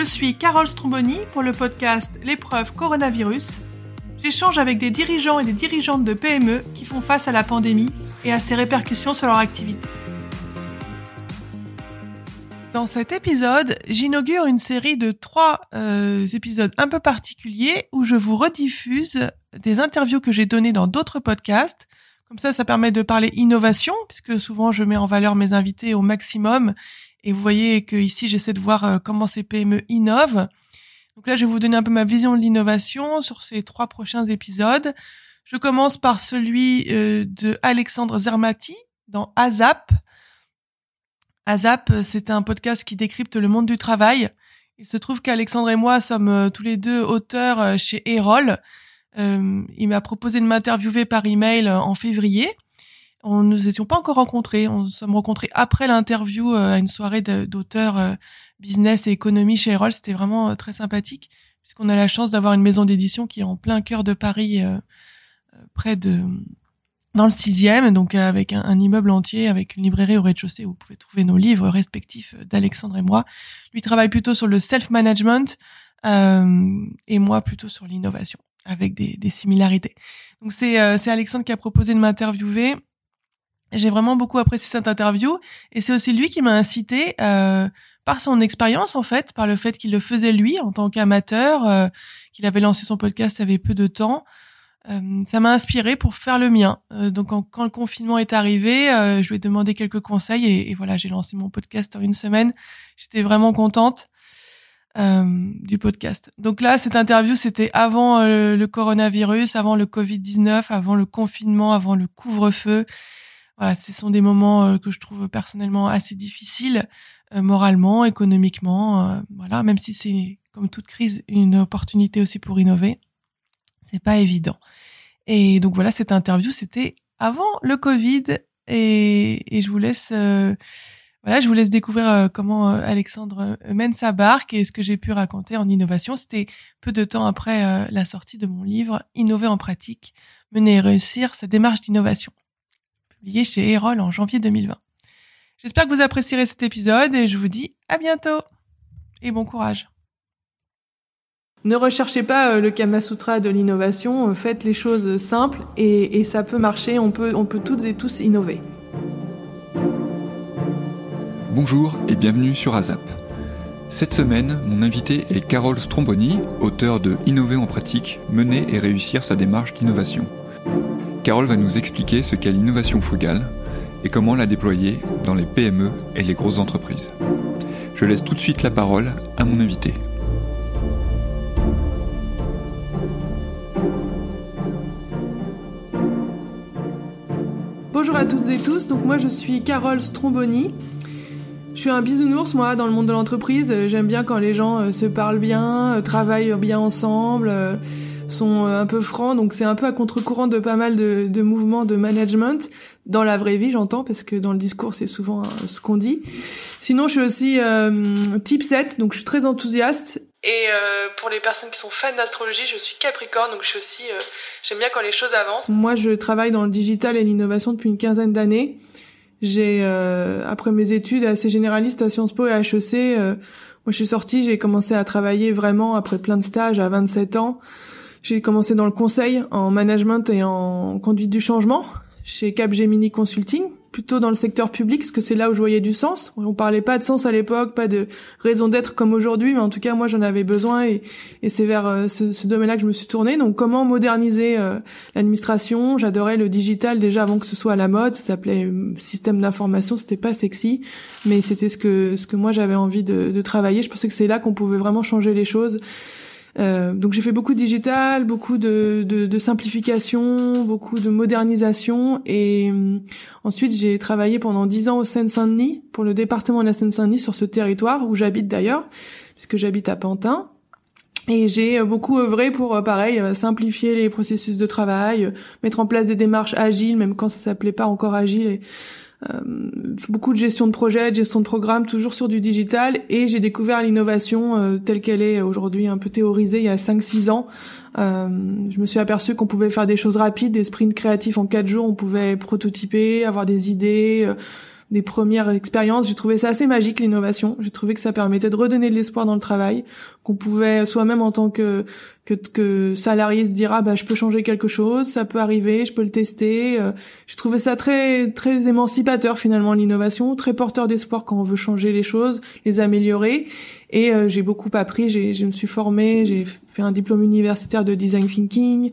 Je suis Carole Stromboni pour le podcast L'épreuve coronavirus. J'échange avec des dirigeants et des dirigeantes de PME qui font face à la pandémie et à ses répercussions sur leur activité. Dans cet épisode, j'inaugure une série de trois euh, épisodes un peu particuliers où je vous rediffuse des interviews que j'ai données dans d'autres podcasts. Comme ça, ça permet de parler innovation, puisque souvent je mets en valeur mes invités au maximum et vous voyez que ici, j'essaie de voir euh, comment ces PME innovent. Donc là, je vais vous donner un peu ma vision de l'innovation sur ces trois prochains épisodes. Je commence par celui euh, de Alexandre Zermati dans AZAP. AZAP, c'est un podcast qui décrypte le monde du travail. Il se trouve qu'Alexandre et moi sommes euh, tous les deux auteurs chez Erol. il m'a proposé de m'interviewer par email en février. On nous étions pas encore rencontrés. On nous sommes rencontrés après l'interview euh, à une soirée d'auteurs euh, business et économie chez Erol. C'était vraiment euh, très sympathique puisqu'on a la chance d'avoir une maison d'édition qui est en plein cœur de Paris, près de dans le sixième, donc avec un, immeuble entier, avec une librairie au rez-de-chaussée où vous pouvez trouver nos livres respectifs d'Alexandre et moi. Lui travaille plutôt sur le self-management et moi plutôt sur l'innovation, avec des, des similarités. Donc c'est c'est Alexandre qui a proposé de m'interviewer j'ai vraiment beaucoup apprécié cette interview et c'est aussi lui qui m'a incité euh, par son expérience en fait, par le fait qu'il le faisait lui en tant qu'amateur, euh, qu'il avait lancé son podcast avait peu de temps. Euh, ça m'a inspiré pour faire le mien. Euh, donc quand le confinement est arrivé, euh, je lui ai demandé quelques conseils et, voilà, j'ai lancé mon podcast en une semaine. J'étais vraiment contente du podcast. Donc là, cette interview, c'était avant le coronavirus, avant le Covid-19, avant le confinement, avant le couvre-feu. Voilà, ce sont des moments euh, que je trouve personnellement assez difficiles, euh, moralement, économiquement. Euh, voilà, même si c'est comme toute crise une opportunité aussi pour innover, c'est pas évident. Et donc voilà, cette interview, c'était avant le Covid, et, et je vous laisse. voilà, je vous laisse découvrir comment Alexandre mène sa barque et ce que j'ai pu raconter en innovation. C'était peu de temps après la sortie de mon livre Innover en pratique, mener et réussir sa démarche d'innovation publié chez Erol en janvier 2020. J'espère que vous apprécierez cet épisode et je vous dis à bientôt et bon courage. Ne recherchez pas euh, le Kama Sutra de l'innovation, euh, faites les choses simples et, ça peut marcher, on peut, on peut toutes et tous innover. Bonjour et bienvenue sur AZAP. Cette semaine, mon invité est Carole Stromboni, auteur de Innover en pratique, mener et réussir sa démarche d'innovation. Carole va nous expliquer ce qu'est l'innovation frugale et comment la déployer dans les PME et les grosses entreprises. Je laisse tout de suite la parole à mon invité. Bonjour à toutes et tous, donc moi je suis Carole Stromboni. Je suis un bisounours moi dans le monde de l'entreprise, j'aime bien quand les gens euh, se parlent bien, euh, travaillent bien ensemble euh, sont euh, un peu francs, donc c'est un peu à contre-courant de pas mal de, de, mouvements de management dans la vraie vie, j'entends, parce que dans le discours c'est souvent euh, ce qu'on dit. Sinon, je suis aussi euh, type 7, donc je suis très enthousiaste. Et euh, pour les personnes qui sont fans d'astrologie, je suis Capricorne, donc je suis aussi j'aime bien quand les choses avancent. Moi, je travaille dans le digital et l'innovation depuis une quinzaine d'années. J'ai après mes études assez généralistes à Sciences Po et à HEC, moi je suis sortie, j'ai commencé à travailler vraiment après plein de stages à 27 ans. J'ai commencé dans le conseil, en management et en conduite du changement chez Capgemini Consulting, plutôt dans le secteur public, parce que c'est là où je voyais du sens. On parlait pas de sens à l'époque, pas de raison d'être comme aujourd'hui, mais en tout cas moi j'en avais besoin et, c'est vers euh, ce, domaine-là que je me suis tournée. Donc comment moderniser euh, l'administration? J'adorais le digital déjà avant que ce soit à la mode. Ça s'appelait euh, système d'information, c'était pas sexy, mais c'était ce que ce que moi j'avais envie de travailler. Je pensais que c'est là qu'on pouvait vraiment changer les choses. Euh, donc j'ai fait beaucoup de digital, beaucoup de, de, de simplification, beaucoup de modernisation et euh, ensuite j'ai travaillé pendant dix ans au Seine-Saint-Denis pour le département de la Seine-Saint-Denis sur ce territoire où j'habite d'ailleurs puisque j'habite à Pantin. Et j'ai beaucoup œuvré pour, euh, pareil, simplifier les processus de travail, mettre en place des démarches agiles, même quand ça s'appelait pas encore agile, euh, beaucoup de gestion de projet, de gestion de programme, toujours sur du digital. Et j'ai découvert l'innovation euh, telle qu'elle est aujourd'hui, un peu théorisée il y a 5-6 ans. Euh, je me suis aperçu qu'on pouvait faire des choses rapides, des sprints créatifs en 4 jours, on pouvait prototyper, avoir des idées, des premières expériences. J'ai trouvé ça assez magique l'innovation. J'ai trouvé que ça permettait de redonner de l'espoir dans le travail, qu'on pouvait soi-même en tant que, que que salarié se dire ah bah je peux changer quelque chose, ça peut arriver, je peux le tester. Euh, j'ai trouvé ça très très émancipateur finalement l'innovation, très porteur d'espoir quand on veut changer les choses, les améliorer. Et euh, j'ai beaucoup appris, j'ai, je me suis formée, j'ai fait un diplôme universitaire de design thinking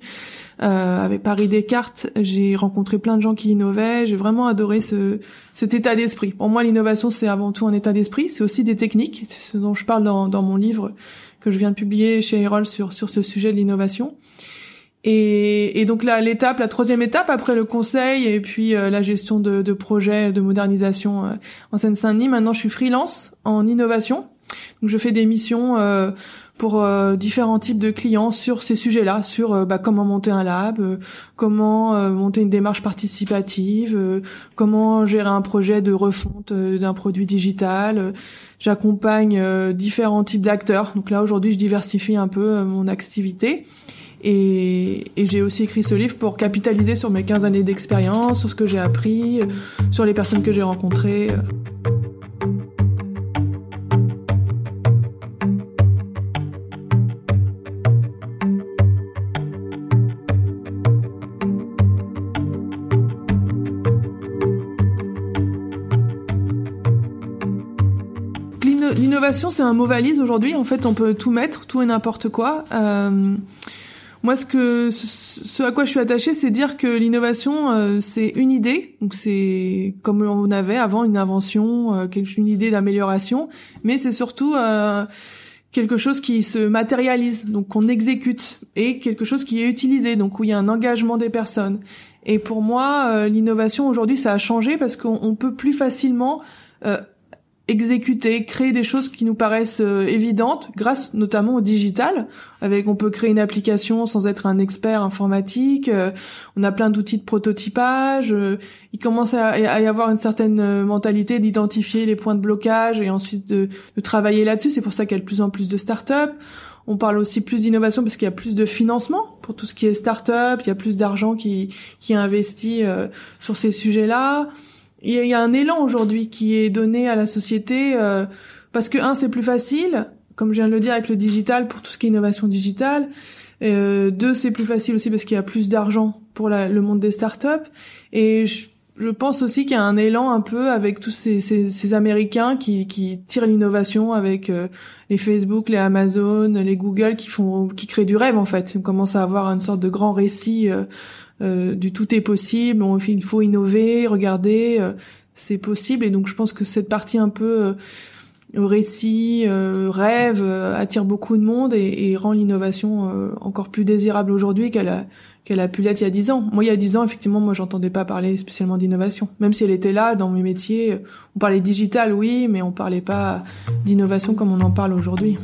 euh, avec Paris Descartes. J'ai rencontré plein de gens qui innovaient. J'ai vraiment adoré ce, cet état d'esprit. Pour moi, l'innovation, c'est avant tout un état d'esprit. C'est aussi des techniques. C'est ce dont je parle dans, dans mon livre que je viens de publier chez Erol sur, sur ce sujet de l'innovation. Et, et, donc là, l'étape, la troisième étape après le conseil et puis euh, la gestion de, de projets de modernisation euh, en Seine-Saint-Denis. Maintenant, je suis freelance en innovation. Donc je fais des missions euh, pour euh, différents types de clients sur ces sujets-là, sur euh, bah, comment monter un lab, comment monter une démarche participative, comment gérer un projet de refonte d'un produit digital. J'accompagne différents types d'acteurs. Donc là aujourd'hui, je diversifie un peu mon activité. Et, et j'ai aussi écrit ce livre pour capitaliser sur mes 15 années d'expérience, sur ce que j'ai appris, sur les personnes que j'ai rencontrées. L'innovation, c'est un mot valise aujourd'hui. En fait, on peut tout mettre, tout et n'importe quoi. Euh, moi, ce que, ce à quoi je suis attachée, c'est dire que l'innovation, euh, c'est une idée. Donc, c'est comme on avait avant une invention, euh, une idée d'amélioration, mais c'est surtout euh, quelque chose qui se matérialise, donc qu'on exécute, et quelque chose qui est utilisé, donc où il y a un engagement des personnes. Et pour moi, l'innovation aujourd'hui, ça a changé parce qu'on peut plus facilement exécuter, créer des choses qui nous paraissent euh, évidentes grâce notamment au digital. Avec, on peut créer une application sans être un expert informatique. Euh, on a plein d'outils de prototypage. Euh, il commence à, y avoir une certaine mentalité d'identifier les points de blocage et ensuite de, de travailler là-dessus. C'est pour ça qu'il y a de plus en plus de start-up. On parle aussi plus d'innovation parce qu'il y a plus de financement pour tout ce qui est start-up. Il y a plus d'argent qui, qui est investi sur ces sujets-là il y a un élan aujourd'hui qui est donné à la société euh, parce que un c'est plus facile, comme je viens de le dire avec le digital pour tout ce qui est innovation digitale. Euh, deux c'est plus facile aussi parce qu'il y a plus d'argent pour le monde des startups et je, je pense aussi qu'il y a un élan un peu avec tous ces, ces, ces Américains qui, tirent l'innovation avec euh, les Facebook, les Amazon, les Google qui font qui créent du rêve en fait. On commence à avoir une sorte de grand récit euh, du tout est possible, il faut innover, regarder, euh, c'est possible. Et donc je pense que cette partie un peu euh, récit, rêve, attire beaucoup de monde et, rend l'innovation encore plus désirable aujourd'hui qu'elle a qu'elle a pu l'être il y a dix ans. Moi, il y a dix ans, effectivement, moi, j'entendais pas parler spécialement d'innovation. Même si elle était là dans mes métiers, on parlait digital, oui, mais on parlait pas d'innovation comme on en parle aujourd'hui.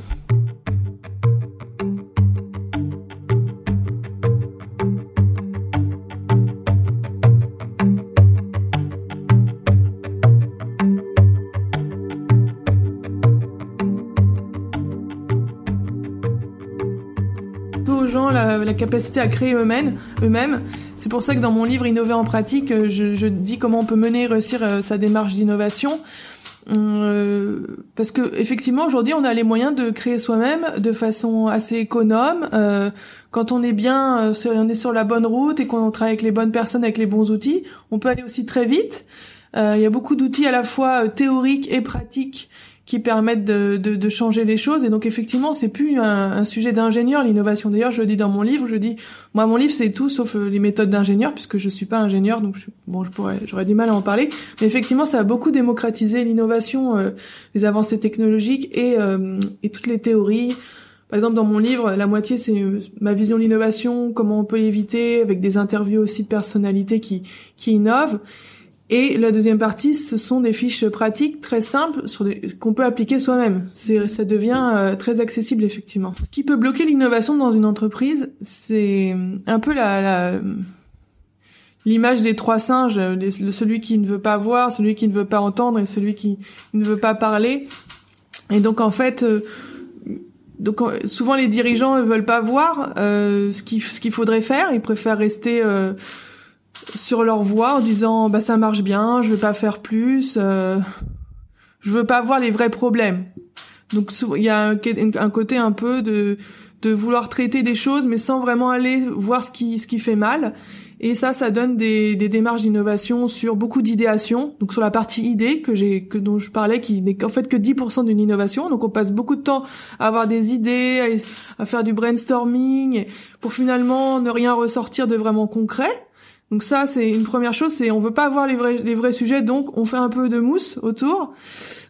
La capacité à créer eux-mêmes. Eux-mêmes. C'est pour ça que dans mon livre Innover en pratique, euh, je, dis comment on peut mener et réussir euh, sa démarche d'innovation. Euh, parce que effectivement aujourd'hui on a les moyens de créer soi-même de façon assez économe quand on est bien on est sur la bonne route et qu'on travaille avec les bonnes personnes avec les bons outils on peut aller aussi très vite il y a beaucoup d'outils à la fois théoriques et pratiques qui permettent de, de, de, changer les choses. Et donc effectivement, c'est plus un, sujet d'ingénieur l'innovation. D'ailleurs, je le dis dans mon livre, je dis, moi mon livre c'est tout sauf euh, les méthodes d'ingénieur puisque je suis pas ingénieur, donc bon, je pourrais, j'aurais du mal à en parler. Mais effectivement, ça a beaucoup démocratisé l'innovation, euh, les avancées technologiques et, euh, et toutes les théories. Par exemple, dans mon livre, la moitié c'est ma vision de l'innovation, comment on peut éviter, avec des interviews aussi de personnalités qui qui innovent. Et la deuxième partie, ce sont des fiches pratiques très simples qu'on peut appliquer soi-même. Ça devient euh, très accessible effectivement. Ce qui peut bloquer l'innovation dans une entreprise, c'est un peu la l'image des trois singes, celui qui ne veut pas voir, celui qui ne veut pas entendre et celui qui ne veut pas parler. Et donc en fait, euh, donc souvent les dirigeants ne veulent pas voir euh, ce qu'il faudrait faire, ils préfèrent rester sur leur voie en disant bah ça marche bien, je veux pas faire plus, euh, je veux pas voir les vrais problèmes. Donc il y a un, côté un peu de de vouloir traiter des choses mais sans vraiment aller voir ce qui ce qui fait mal et ça, ça donne des, des démarches d'innovation sur beaucoup d'idéation. Donc sur la partie idée que j'ai, que dont je parlais, qui n'est qu'en fait que 10% d'une innovation. Donc on passe beaucoup de temps à avoir des idées, à, faire du brainstorming, pour finalement ne rien ressortir de vraiment concret. Donc ça, c'est une première chose, c'est on veut pas avoir les vrais, les vrais sujets, donc on fait un peu de mousse autour.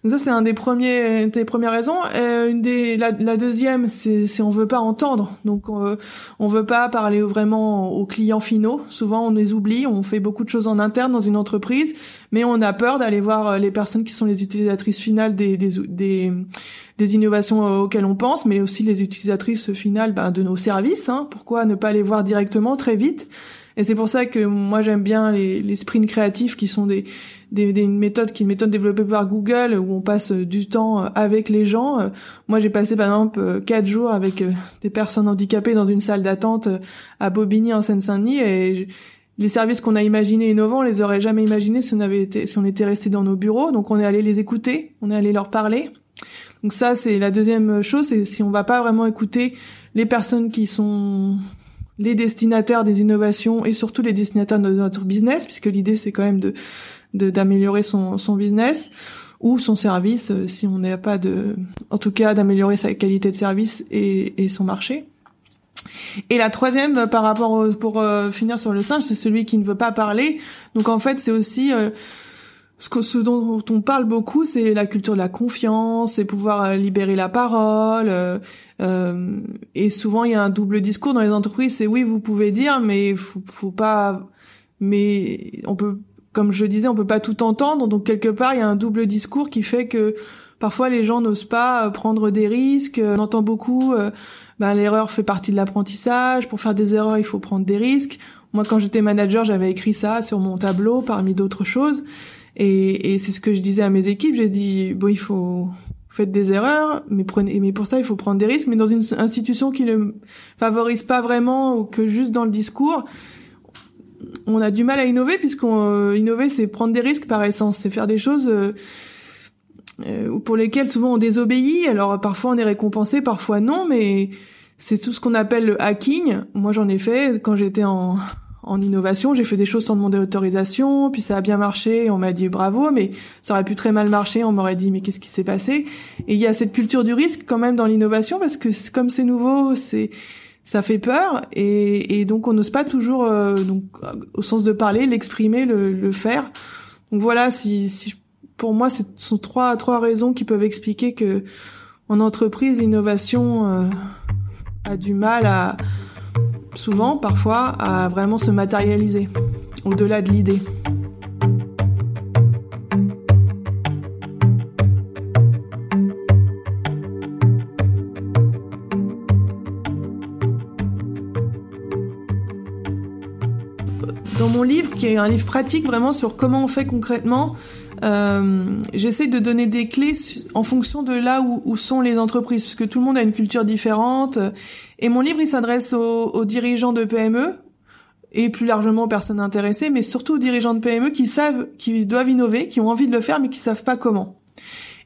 Donc ça c'est un des premiers des premières raisons. Euh, une des la, deuxième c'est on veut pas entendre. Donc on, on veut pas parler vraiment aux clients finaux. Souvent on les oublie, on fait beaucoup de choses en interne dans une entreprise, mais on a peur d'aller voir euh, les personnes qui sont les utilisatrices finales des des, des innovations euh, auxquelles on pense, mais aussi les utilisatrices finales ben, de nos services. Hein. Pourquoi ne pas les voir directement très vite? Et c'est pour ça que moi j'aime bien les, les sprints créatifs qui sont des des, des méthodes qui est une méthode développée par Google où on passe euh, du temps euh, avec les gens. Euh, moi, j'ai passé par exemple quatre jours avec des personnes handicapées dans une salle d'attente à Bobigny en Seine-Saint-Denis et les services qu'on a imaginés innovants, on les aurait jamais imaginés si on avait été, si on était resté dans nos bureaux. Donc, on est allé les écouter, on est allé leur parler. Donc ça, c'est la deuxième chose, c'est si on va pas vraiment écouter les personnes qui sont les destinataires des innovations et surtout les destinataires de notre business, puisque l'idée c'est quand même de d'améliorer son, son business ou son service euh, si on n'a pas de en tout cas d'améliorer sa qualité de service et, et son marché. Et la troisième euh, par rapport pour euh, finir sur le singe, c'est celui qui ne veut pas parler. Donc en fait, c'est aussi ce, dont on parle beaucoup, c'est la culture de la confiance, c'est pouvoir libérer la parole. Euh, et souvent, il y a un double discours dans les entreprises. C'est oui, vous pouvez dire, mais faut, pas. Mais on peut comme je disais, on peut pas tout entendre, donc quelque part il y a un double discours qui fait que parfois les gens n'osent pas euh, prendre des risques. On entend beaucoup, euh, ben, l'erreur fait partie de l'apprentissage. Pour faire des erreurs, il faut prendre des risques. Moi, quand j'étais manager, j'avais écrit ça sur mon tableau parmi d'autres choses, et, et c'est ce que je disais à mes équipes. J'ai dit bon, il faut faites des erreurs, mais prenez, mais pour ça il faut prendre des risques. Mais dans une institution qui ne favorise pas vraiment ou que juste dans le discours, on a du mal à innover puisqu'on euh, innover c'est prendre des risques par essence, c'est faire des choses euh, euh, pour lesquelles souvent on désobéit. Alors parfois on est récompensé, parfois non, mais c'est tout ce qu'on appelle le hacking. Moi j'en ai fait quand j'étais en en innovation, j'ai fait des choses sans demander autorisation, puis ça a bien marché, on m'a dit bravo, mais ça aurait pu très mal marcher, on m'aurait dit mais qu'est-ce qui s'est passé? Et il y a cette culture du risque quand même dans l'innovation parce que comme c'est nouveau, c'est ça fait peur et, donc on n'ose pas toujours euh, donc au sens de parler l'exprimer le, le, faire. Donc voilà si, si pour moi ce sont trois trois raisons qui peuvent expliquer que en entreprise l'innovation euh, a du mal à souvent parfois à vraiment se matérialiser au-delà de l'idée. Dans mon livre, qui est un livre pratique vraiment sur comment on fait concrètement, euh, j'essaie de donner des clés en fonction de là où, sont les entreprises, parce que tout le monde a une culture différente. Et mon livre, il s'adresse aux, dirigeants de PME et plus largement aux personnes intéressées, mais surtout aux dirigeants de PME qui savent, qui doivent innover, qui ont envie de le faire, mais qui savent pas comment.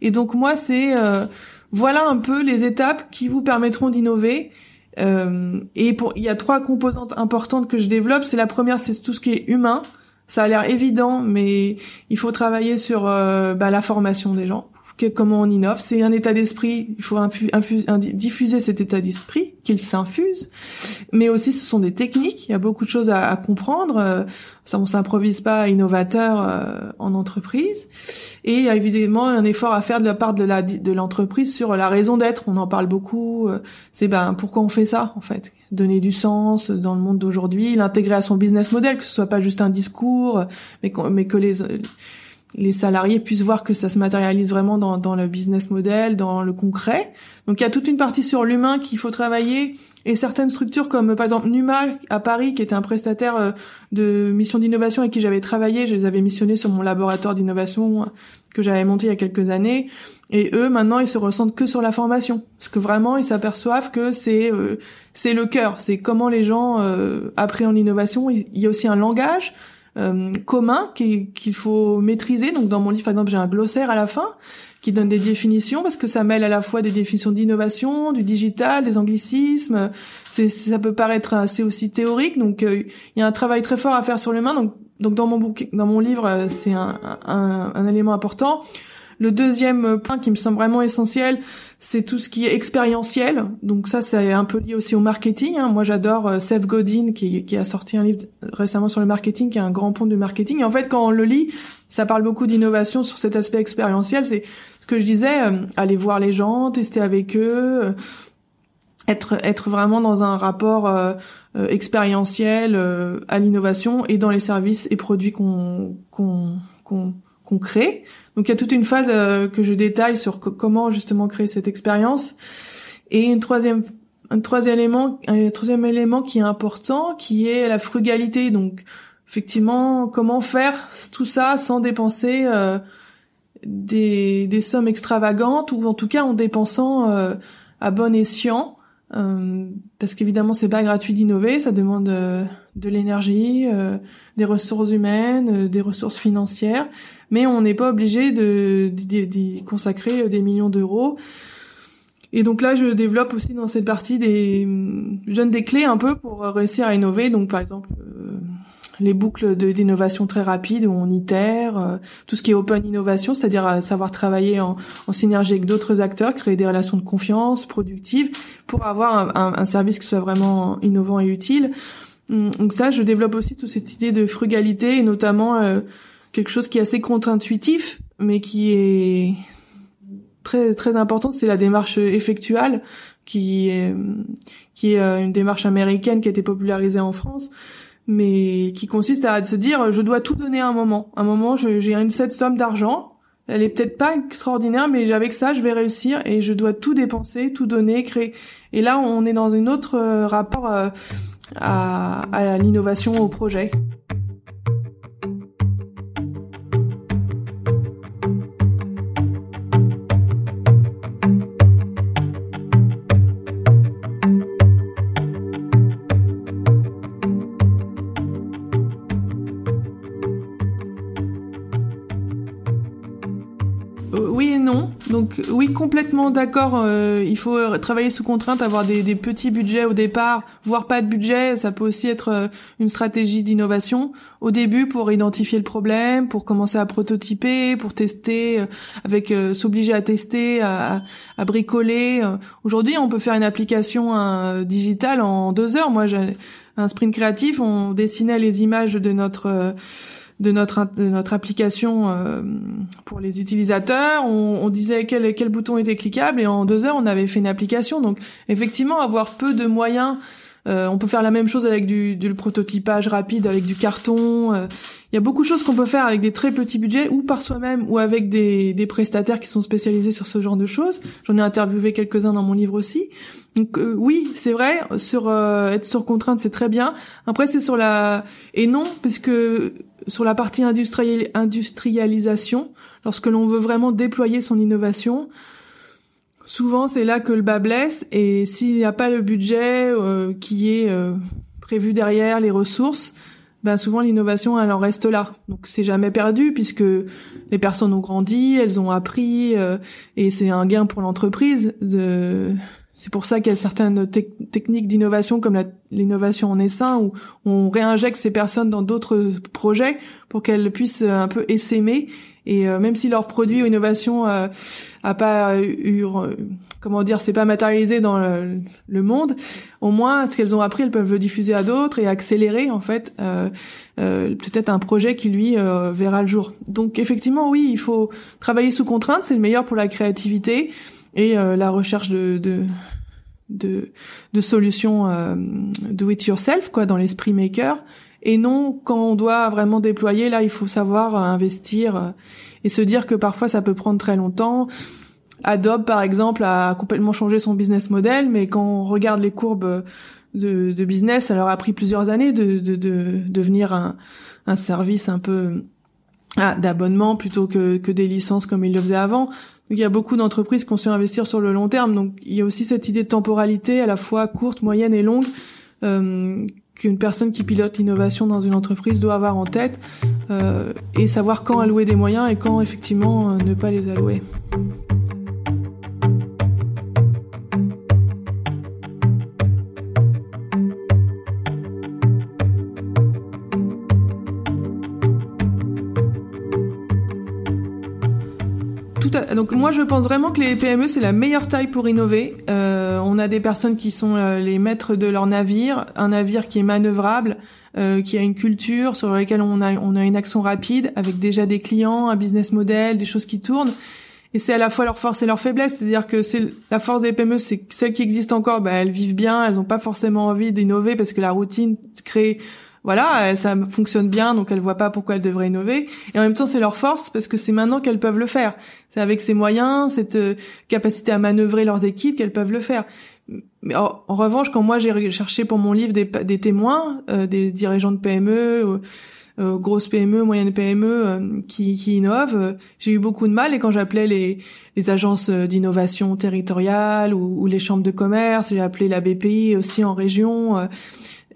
Et donc moi, c'est euh, voilà un peu les étapes qui vous permettront d'innover euh, et il y a trois composantes importantes que je développe. C'est la première, c'est tout ce qui est humain. Ça a l'air évident, mais il faut travailler sur euh, bah, la formation des gens comment on innove. C'est un état d'esprit. Il faut diffuser cet état d'esprit, qu'il s'infuse. Mais aussi, ce sont des techniques. Il y a beaucoup de choses à, comprendre. Euh, ça, on s'improvise pas innovateur euh, en entreprise. Et il y a évidemment un effort à faire de la part de l'entreprise sur la raison d'être. On en parle beaucoup. Euh, c'est ben pourquoi on fait ça en fait? Donner du sens dans le monde d'aujourd'hui, l'intégrer à son business model, que ce soit pas juste un discours, mais que les les salariés puissent voir que ça se matérialise vraiment dans, dans le business model, dans le concret. Donc il y a toute une partie sur l'humain qu'il faut travailler. Et certaines structures comme par exemple Numa à Paris qui était un prestataire euh, de mission d'innovation avec qui j'avais travaillé, je les avais missionnés sur mon laboratoire d'innovation que j'avais monté il y a quelques années. Et eux maintenant ils se ressentent que sur la formation. Parce que vraiment ils s'aperçoivent que c'est euh, c'est le cœur, c'est comment les gens euh, appréhendent l'innovation, il y a aussi un langage euh, commun qu'il faut maîtriser. Donc dans mon livre, par exemple, j'ai un glossaire à la fin qui donne des définitions parce que ça mêle à la fois des définitions d'innovation, du digital, des anglicismes. Ça peut paraître assez aussi théorique. Donc euh, il y a un travail très fort à faire sur l'humain. Donc, donc dans mon dans mon livre, euh, c'est un, un élément important. Le deuxième point qui me semble vraiment essentiel, c'est tout ce qui est expérientiel. Donc ça, c'est un peu lié aussi au marketing. Hein. Moi, j'adore euh, Seth Godin qui, a sorti un livre récemment sur le marketing, qui est un grand pont du marketing. Et en fait, quand on le lit, ça parle beaucoup d'innovation sur cet aspect expérientiel. C'est ce que je disais, euh, aller voir les gens, tester avec eux, euh, être vraiment dans un rapport expérientiel à l'innovation et dans les services et produits qu'on qu'on qu'on Donc il y a toute une phase euh, que je détaille sur comment justement créer cette expérience. Et une troisième un troisième élément un troisième élément qui est important qui est la frugalité. Donc effectivement comment faire tout ça sans dépenser euh, des, des sommes extravagantes ou en tout cas en dépensant euh, à bon escient euh, parce qu'évidemment c'est pas gratuit d'innover, ça demande euh, de l'énergie, euh, des ressources humaines, des ressources financières, mais on n'est pas obligé de d'y consacrer des millions d'euros. Et donc là, je développe aussi dans cette partie des je donne des clés un peu pour réussir à innover. Donc par exemple, les boucles d'innovation très rapides où on itère, euh, tout ce qui est open innovation, c'est-à-dire euh, savoir travailler en, synergie avec d'autres acteurs, créer des relations de confiance productives pour avoir un, service qui soit vraiment innovant et utile. Hum, donc ça, je développe aussi toute cette idée de frugalité et notamment euh, quelque chose qui est assez contre-intuitif, mais qui est très très important, c'est la démarche effectuelle, qui est qui est une démarche américaine qui a été popularisée en France mais qui consiste à se dire je dois tout donner à un moment. Un moment, j'ai une cette somme d'argent. Elle est peut-être pas extraordinaire, mais avec ça, je vais réussir et je dois tout dépenser, tout donner, créer. Et là, on est dans une autre euh, rapport euh, à l'innovation, au projet. Donc oui, complètement d'accord. Euh, il faut travailler sous contrainte, avoir des, petits budgets au départ, voire pas de budget. Ça peut aussi être euh, une stratégie d'innovation au début pour identifier le problème, pour commencer à prototyper, pour tester, euh, avec s'obliger à tester, à, bricoler. Aujourd'hui, on peut faire une application digitale en deux heures. Moi, j'ai un sprint créatif, on dessinait les images de notre de notre de notre application euh, pour les utilisateurs. On, on, disait quel quel bouton était cliquable et en deux heures on avait fait une application. Donc effectivement avoir peu de moyens. Euh, on peut faire la même chose avec du, du prototypage rapide, avec du carton. Euh. Il y a beaucoup de choses qu'on peut faire avec des très petits budgets, ou par soi-même, ou avec des, des prestataires qui sont spécialisés sur ce genre de choses. J'en ai interviewé quelques-uns dans mon livre aussi. Donc euh, oui, c'est vrai, sur être sur contrainte, c'est très bien. Après, c'est sur la et non, parce que sur la partie industrialisation, lorsque l'on veut vraiment déployer son innovation, souvent c'est là que le bas blesse et s'il n'y a pas le budget euh, qui est euh, prévu derrière, les ressources, ben souvent l'innovation elle en reste là. Donc c'est jamais perdu puisque les personnes ont grandi, elles ont appris euh, et c'est un gain pour l'entreprise de c'est pour ça qu'il y a certaines techniques d'innovation comme l'innovation en essaim où on réinjecte ces personnes dans d'autres projets pour qu'elles puissent euh, un peu essaimer. Et euh, même si leur produit ou innovation euh, a pas eu comment dire c'est pas matérialisé dans le, monde au moins ce qu'elles ont appris elles peuvent le diffuser à d'autres et accélérer en fait peut-être un projet qui lui verra le jour. Donc effectivement oui il faut travailler sous contrainte c'est le meilleur pour la créativité et euh, la recherche de, de de, de solutions euh, do it yourself quoi dans l'esprit maker. Et non quand on doit vraiment déployer là il faut savoir euh, investir euh, et se dire que parfois ça peut prendre très longtemps. Adobe par exemple a complètement changé son business model mais quand on regarde les courbes de, de business ça leur a pris plusieurs années de, de, de devenir un, un service un peu ah, d'abonnement plutôt que, que des licences comme ils le faisaient avant il y a beaucoup d'entreprises qui ont su investir sur le long terme. Donc il y a aussi cette idée de temporalité à la fois courte, moyenne et longue euh, qu'une personne qui pilote l'innovation dans une entreprise doit avoir en tête et savoir quand allouer des moyens et quand effectivement ne pas les allouer. Donc moi je pense vraiment que les PME c'est la meilleure taille pour innover. Euh, on a des personnes qui sont euh, les maîtres de leur navire, un navire qui est manœuvrable, euh, qui a une culture sur laquelle on a on a une action rapide avec déjà des clients, un business model, des choses qui tournent. Et c'est à la fois leur force et leur faiblesse, c'est-à-dire que c'est la force des PME, c'est celles qui existent encore, bah, elles vivent bien, elles n'ont pas forcément envie d'innover parce que la routine crée voilà, ça fonctionne bien, donc elles voient pas pourquoi elles devraient innover. Et en même temps, c'est leur force parce que c'est maintenant qu'elles peuvent le faire. C'est avec ces moyens, cette euh, capacité à manœuvrer leurs équipes qu'elles peuvent le faire. Mais en, revanche, quand moi j'ai cherché pour mon livre des, témoins, euh, des dirigeants de PME, euh, grosses PME, moyennes PME qui, qui innovent, j'ai eu beaucoup de mal. Et quand j'appelais les, les agences d'innovation territoriale ou, ou, les chambres de commerce, j'ai appelé la BPI aussi en région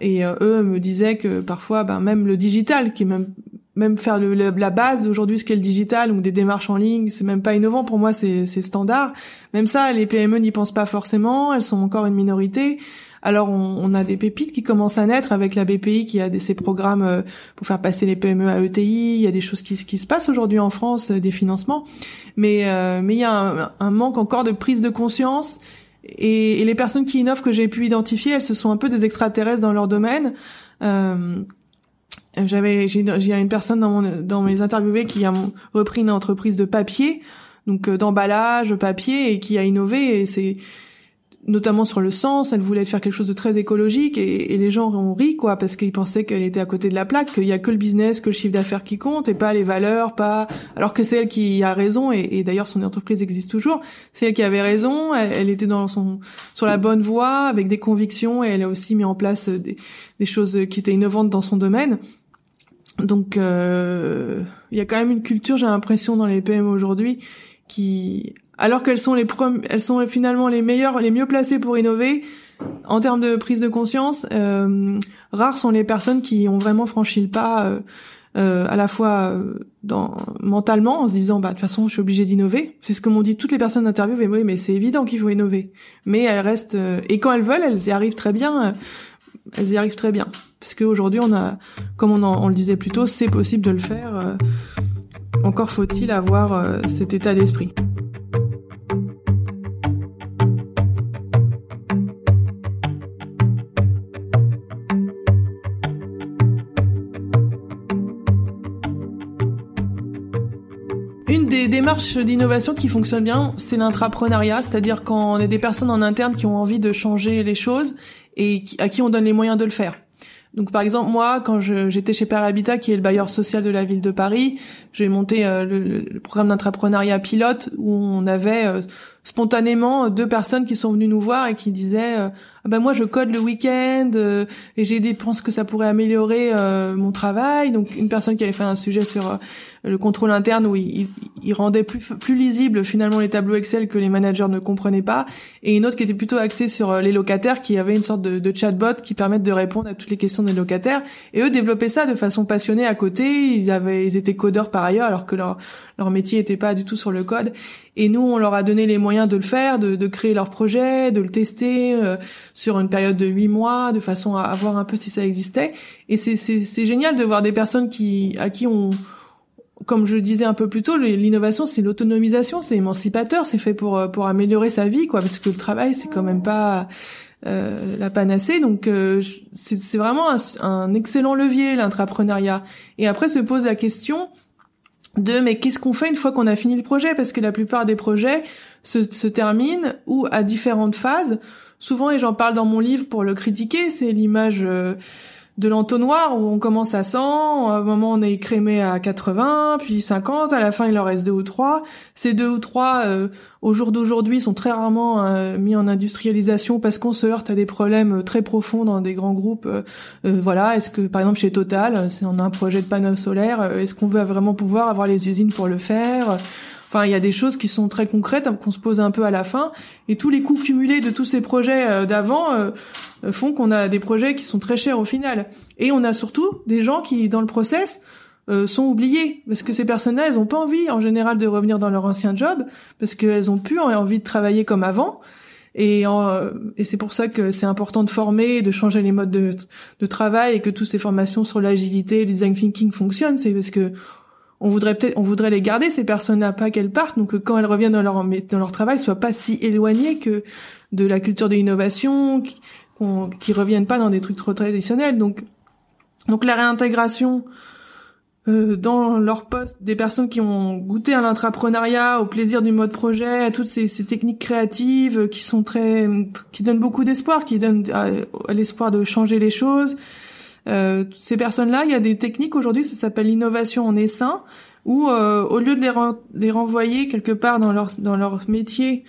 et euh, eux me disaient que parfois, ben, même le digital, qui est même même faire le, la base aujourd'hui, ce qu'est le digital ou des démarches en ligne, c'est même pas innovant pour moi, c'est standard. Même ça, les PME n'y pensent pas forcément, elles sont encore une minorité. Alors on, on, a des pépites qui commencent à naître avec la BPI qui a des, ces programmes euh, pour faire passer les PME à ETI. Il y a des choses qui, qui se passent aujourd'hui en France, euh, des financements, mais mais il y a un, un, manque encore de prise de conscience et, et, les personnes qui innovent que j'ai pu identifier, elles se sont un peu des extraterrestres dans leur domaine. Euh, j'avais, j'ai, une personne dans, mon, dans mes interviewés qui a repris une entreprise de papier, donc euh, d'emballage, papier, et qui a innové. Et c'est notamment sur le sens, elle voulait faire quelque chose de très écologique et, les gens ont ri quoi parce qu'ils pensaient qu'elle était à côté de la plaque, qu'il y a que le business, que le chiffre d'affaires qui compte et pas les valeurs, pas alors que c'est elle qui a raison et, d'ailleurs son entreprise existe toujours, c'est elle qui avait raison, elle, était dans son sur la bonne voie avec des convictions et elle a aussi mis en place des, choses qui étaient innovantes dans son domaine. Donc euh, il y a quand même une culture, j'ai l'impression dans les PM aujourd'hui qui alors qu'elles sont les elles sont finalement les meilleures, les mieux placées pour innover en termes de prise de conscience. Euh, rares sont les personnes qui ont vraiment franchi le pas. Euh, euh, à la fois dans mentalement en se disant bah de toute façon je suis obligée d'innover c'est ce que m'ont dit toutes les personnes interviewées oui mais c'est évident qu'il faut innover mais elles restent et quand elles veulent elles y arrivent très bien elles y arrivent très bien parce qu'aujourd'hui on a comme on, on le disait plus tôt c'est possible de le faire encore faut-il avoir cet état d'esprit démarche d'innovation qui fonctionne bien, c'est l'intrapreneuriat, c'est-à-dire quand on est des personnes en interne qui ont envie de changer les choses et à qui on donne les moyens de le faire. Donc par exemple moi quand j'étais chez Père Habitat qui est le bailleur social de la ville de Paris, j'ai monté euh, le, programme d'intrapreneuriat pilote où on avait euh, spontanément deux personnes qui sont venues nous voir et qui disaient euh, ah ben moi je code le week-end et j'ai des pense que ça pourrait améliorer mon travail donc une personne qui avait fait un sujet sur le contrôle interne où il, rendait plus, lisible finalement les tableaux Excel que les managers ne comprenaient pas, et une autre qui était plutôt axée sur euh, les locataires, qui avait une sorte de, chatbot qui permettent de répondre à toutes les questions des locataires. Et eux développaient ça de façon passionnée à côté. Ils avaient, ils étaient codeurs par ailleurs, alors que leur leur métier n'était pas du tout sur le code. Et nous, on leur a donné les moyens de le faire, de, de créer leur projet, de le tester euh, sur une période de huit mois, de façon à, à voir un peu si ça existait. Et c'est génial de voir des personnes qui à qui on comme je disais un peu plus tôt, l'innovation c'est l'autonomisation, c'est émancipateur, c'est fait pour euh, pour améliorer sa vie, quoi, parce que le travail c'est quand même pas euh, la panacée, donc euh, c'est vraiment un, excellent levier l'intrapreneuriat. Et après se pose la question de mais qu'est-ce qu'on fait une fois qu'on a fini le projet, parce que la plupart des projets se, se terminent ou à différentes phases. Souvent, et j'en parle dans mon livre pour le critiquer, c'est l'image de l'entonnoir où on commence à 100, à un moment on est crémé à 80, puis 50, à la fin il en reste deux ou trois. Ces deux ou trois, euh, au jour d'aujourd'hui, sont très rarement euh, mis en industrialisation parce qu'on se heurte à des problèmes euh, très profonds dans des grands groupes. voilà, est-ce que par exemple chez Total, si on a un projet de panneaux solaires, est-ce qu'on veut vraiment pouvoir avoir les usines pour le faire? Enfin, il y a des choses qui sont très concrètes hein, qu'on se pose un peu à la fin, et tous les coûts cumulés de tous ces projets euh, d'avant euh, font qu'on a des projets qui sont très chers au final. Et on a surtout des gens qui, dans le process, euh, sont oubliés parce que ces personnes-là, elles ont pas envie en général de revenir dans leur ancien job parce qu'elles ont plus envie de travailler comme avant. Et, et c'est pour ça que c'est important de former, de changer les modes de, de travail et que toutes ces formations sur l'agilité, le design thinking fonctionnent. C'est parce que on voudrait peut-être, on voudrait les garder ces personnes-là, pas qu'elles partent, donc quand elles reviennent dans leur dans leur travail, soient pas si éloignées que de la culture de l'innovation, qui, qui reviennent pas dans des trucs trop traditionnels. Donc, donc la réintégration euh, dans leur poste des personnes qui ont goûté à l'entrepreneuriat, au plaisir du mode projet, à toutes ces, ces techniques créatives qui sont très, qui donnent beaucoup d'espoir, qui donnent à l'espoir de changer les choses, euh, ces personnes-là, il y a des techniques aujourd'hui, ça s'appelle l'innovation en essaim, où euh, au lieu de les, renvoyer quelque part dans leur dans leur métier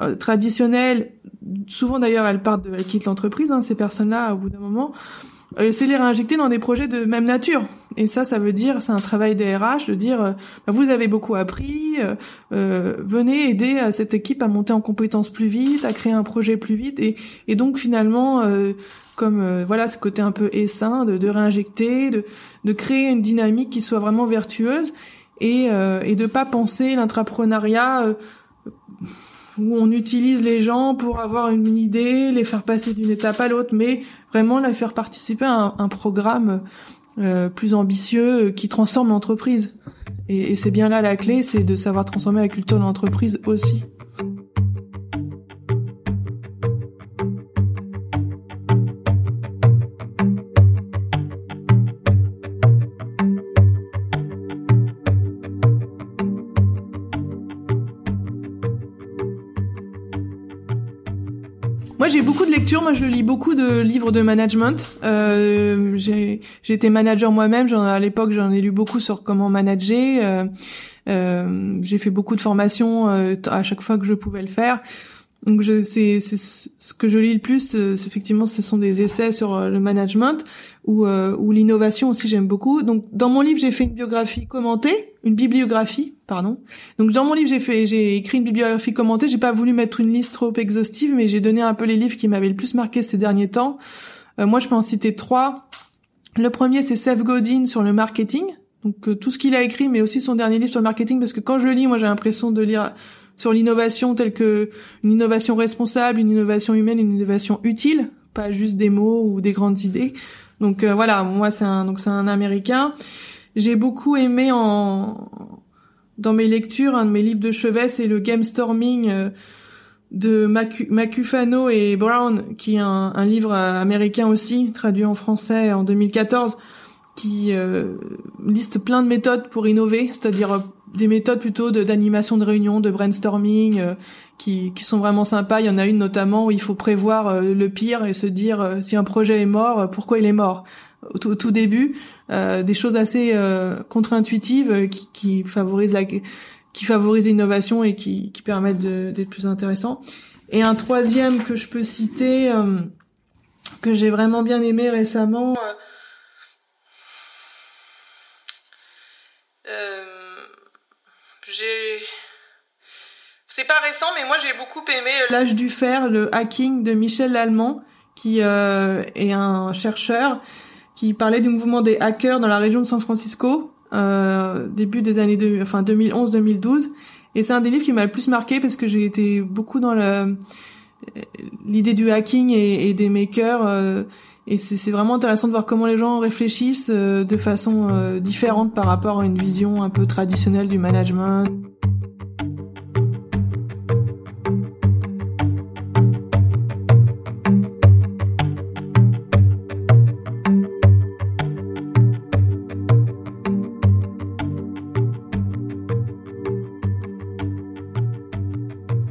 euh, traditionnel, souvent d'ailleurs elles partent, de, elles quittent l'entreprise, hein, ces personnes-là au bout d'un moment, euh, c'est les réinjecter dans des projets de même nature. Et ça, ça veut dire, c'est un travail des RH de dire, bah, vous avez beaucoup appris, venez aider à cette équipe à monter en compétences plus vite, à créer un projet plus vite, et, et donc finalement comme euh, voilà ce côté un peu essaim de, réinjecter, de, créer une dynamique qui soit vraiment vertueuse et, euh, et de pas penser l'intrapreneuriat euh, où on utilise les gens pour avoir une idée, les faire passer d'une étape à l'autre, mais vraiment les faire participer à un, programme euh, plus ambitieux qui transforme l'entreprise. Et, et c'est bien là la clé, c'est de savoir transformer la culture de l'entreprise aussi. J'ai beaucoup de lectures. Moi, je lis beaucoup de livres de management. Euh, j'ai été manager moi-même. À l'époque, j'en ai lu beaucoup sur comment manager. Euh, euh, j'ai fait beaucoup de formations euh, à chaque fois que je pouvais le faire. Donc, c'est ce que je lis le plus. Euh, effectivement, ce sont des essais sur euh, le management ou, ou l'innovation aussi. J'aime beaucoup. Donc, dans mon livre, j'ai fait une biographie commentée, une bibliographie pardon. Donc dans mon livre, j'ai fait, j'ai écrit une bibliographie commentée. J'ai pas voulu mettre une liste trop exhaustive, mais j'ai donné un peu les livres qui m'avaient le plus marqué ces derniers temps. Euh, moi, je peux en citer trois. Le premier, c'est Seth Godin sur le marketing. Donc euh, tout ce qu'il a écrit, mais aussi son dernier livre sur le marketing, parce que quand je le lis, moi, j'ai l'impression de lire sur l'innovation telle que une innovation responsable, une innovation humaine, une innovation utile, pas juste des mots ou des grandes idées. Donc euh, voilà, moi c'est un donc c'est un américain. J'ai beaucoup aimé en dans mes lectures, un de mes livres de chevet, c'est le Game Storming euh, de Macufano et Brown, qui est un, livre euh, américain aussi, traduit en français en 2014, qui euh, liste plein de méthodes pour innover, c'est-à-dire des méthodes plutôt d'animation de, réunion, de brainstorming, qui, qui, sont vraiment sympas. Il y en a une notamment où il faut prévoir le pire et se dire si un projet est mort, pourquoi il est mort au tout, début, euh, des choses assez euh, contre-intuitives euh, qui, favorisent qui l'innovation et qui, qui permettent d'être plus intéressants. Et un troisième que je peux citer, que j'ai vraiment bien aimé récemment. J'ai c'est pas récent, mais moi j'ai beaucoup aimé L'âge du fer, le hacking de Michel Lallemand, qui euh, est un chercheur qui parlait du mouvement des hackers dans la région de San Francisco, euh, début des années de, enfin 2011-2012. Et c'est un des livres qui m'a le plus marqué parce que j'ai été beaucoup dans l'idée du hacking et, des makers. Euh, et c'est vraiment intéressant de voir comment les gens réfléchissent euh, de façon euh, différente par rapport à une vision un peu traditionnelle du management.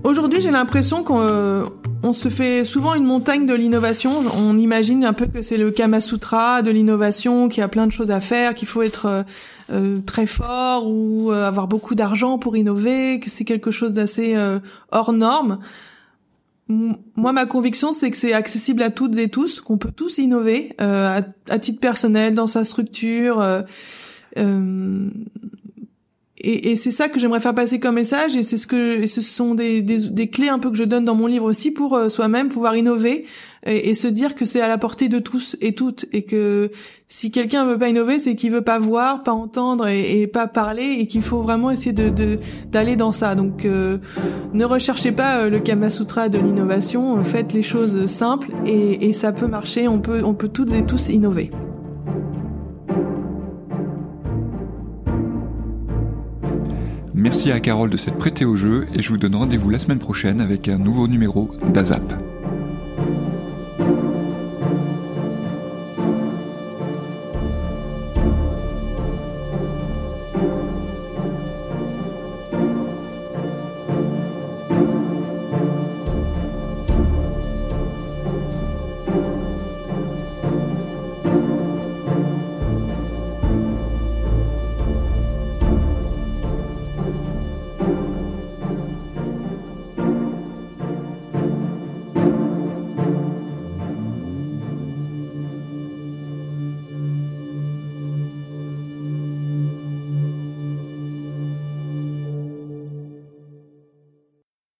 Aujourd'hui, j'ai l'impression qu'on euh, se fait souvent une montagne de l'innovation. On imagine un peu que c'est le Kama Sutra de l'innovation, qu'il y a plein de choses à faire, qu'il faut être euh, euh, très fort ou avoir beaucoup d'argent pour innover, que c'est quelque chose d'assez hors norme. Moi, ma conviction, c'est que c'est accessible à toutes et tous, qu'on peut tous innover à, titre personnel, dans sa structure et, c'est ça que j'aimerais faire passer comme message et c'est ce que ce sont des, des, clés un peu que je donne dans mon livre aussi pour euh, soi-même pouvoir innover et, se dire que c'est à la portée de tous et toutes et que si quelqu'un veut pas innover c'est qu'il veut pas voir pas entendre et, et pas parler et qu'il faut vraiment essayer de d'aller dans ça. Donc euh, ne recherchez pas euh, le Kama Sutra de l'innovation faites les choses simples et, et ça peut marcher on peut on peut toutes et tous innover Merci à Carole de s'être prêtée au jeu et je vous donne rendez-vous la semaine prochaine avec un nouveau numéro d'AZAP.